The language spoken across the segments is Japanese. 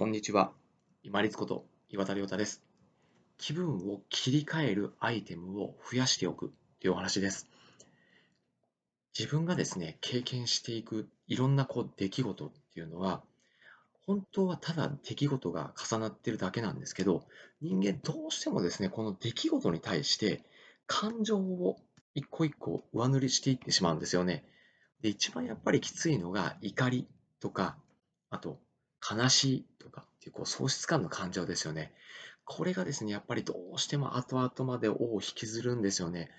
こんにちは。今立こと岩田亮太です。気分を切り替えるアイテムを増やしておくというお話です。自分がですね、経験していくいろんなこう出来事っていうのは、本当はただ出来事が重なってるだけなんですけど、人間どうしてもですね、この出来事に対して感情を一個一個上塗りしていってしまうんですよね。で、一番やっぱりきついのが怒りとか、あと悲しいとかっていうこう喪失感の感情ですよね。これがですね、やっぱりどうしても後々まで尾を引きずるんですよね。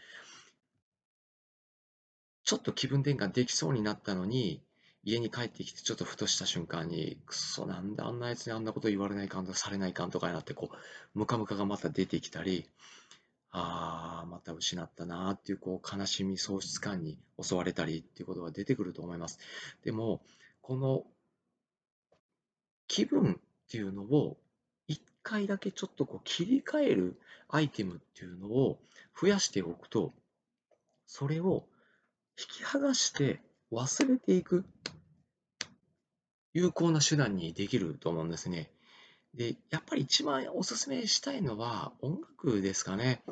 ちょっと気分転換できそうになったのに、家に帰ってきてちょっとふとした瞬間に、くそ、なんであんなやつにあんなこと言われないかんとかされないかんとかになって、こう、ムカムカがまた出てきたり、ああ、また失ったなっていう、こう、悲しみ、喪失感に襲われたりっていうことが出てくると思います。でも、この気分っていうのを一回だけちょっとこう切り替えるアイテムっていうのを増やしておくと、それを引き剥がして忘れていく有効な手段にできると思うんですね。で、やっぱり一番おすすめしたいのは音楽ですかね。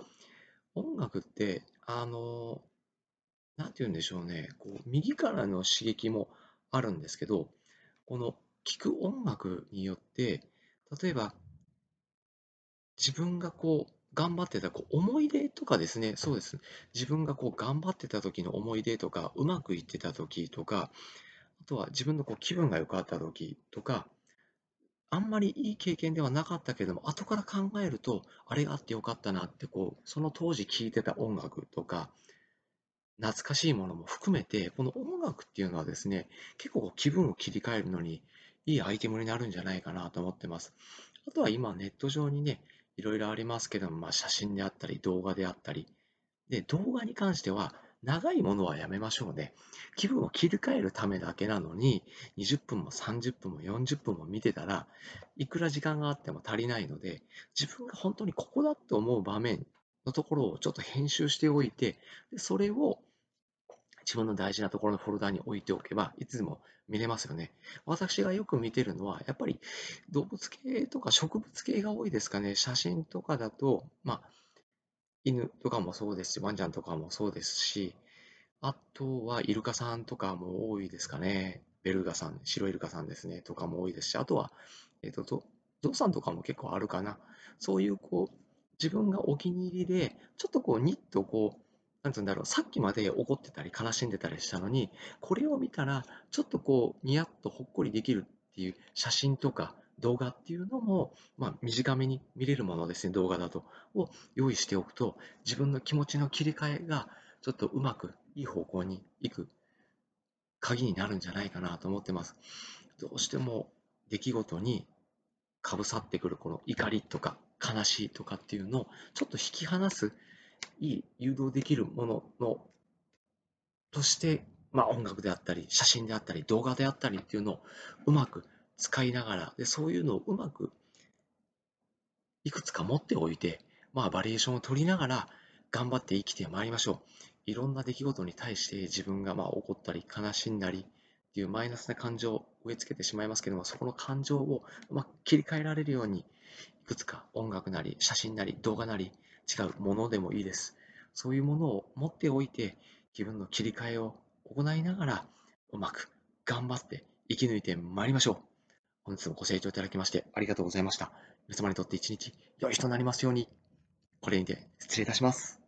音楽って、あの、なんて言うんでしょうね、こう右からの刺激もあるんですけど、この聴く音楽によって、例えば、自分がこう、頑張ってたこう思い出とかですね、そうです。自分がこう頑張ってた時の思い出とか、うまくいってた時とか、あとは自分のこう気分が良かった時とか、あんまりいい経験ではなかったけれども、後から考えると、あれがあってよかったなって、こう、その当時聴いてた音楽とか、懐かしいものも含めて、この音楽っていうのはですね、結構気分を切り替えるのにいいアイテムになるんじゃないかなと思ってます。あとは今ネット上にね、いろいろありますけども、まあ、写真であったり動画であったり、で、動画に関しては長いものはやめましょうね。気分を切り替えるためだけなのに、20分も30分も40分も見てたらいくら時間があっても足りないので、自分が本当にここだと思う場面のところをちょっと編集しておいて、でそれを自分の大事なところのフォルダに置いておけば、いつでも見れますよね。私がよく見てるのは、やっぱり動物系とか植物系が多いですかね。写真とかだと、まあ、犬とかもそうですし、ワンちゃんとかもそうですし、あとはイルカさんとかも多いですかね。ベルガさん、白イルカさんですね、とかも多いですし、あとは、えっ、ー、と、ゾウさんとかも結構あるかな。そういうこう、自分がお気に入りで、ちょっとこう、ニッとこう、なんつうんだろう、さっきまで怒ってたり悲しんでたりしたのに、これを見たら、ちょっとこう、ニヤッとほっこりできるっていう写真とか動画っていうのも、まあ、短めに見れるものですね、動画だと、を用意しておくと、自分の気持ちの切り替えが、ちょっとうまくいい方向に行く鍵になるんじゃないかなと思ってます。どうしても出来事にかぶさってくるこの怒りとか悲しいとかっていうのをちょっと引き離すいい誘導できるもののとして、まあ、音楽であったり写真であったり動画であったりっていうのをうまく使いながらでそういうのをうまくいくつか持っておいて、まあ、バリエーションを取りながら頑張って生きてまいりましょう。いろんな出来事に対して自分がまあ怒ったり悲しんだりっていうマイナスな感情を植え付けてしまいますけどもそこの感情をま切り替えられるようにいくつか音楽なり写真なり動画なり違うものでもいいです。そういうものを持っておいて、自分の切り替えを行いながら、うまく頑張って生き抜いてまいりましょう。本日もご清聴いただきましてありがとうございました。皆様にとって一日良い日となりますように。これにて失礼いたします。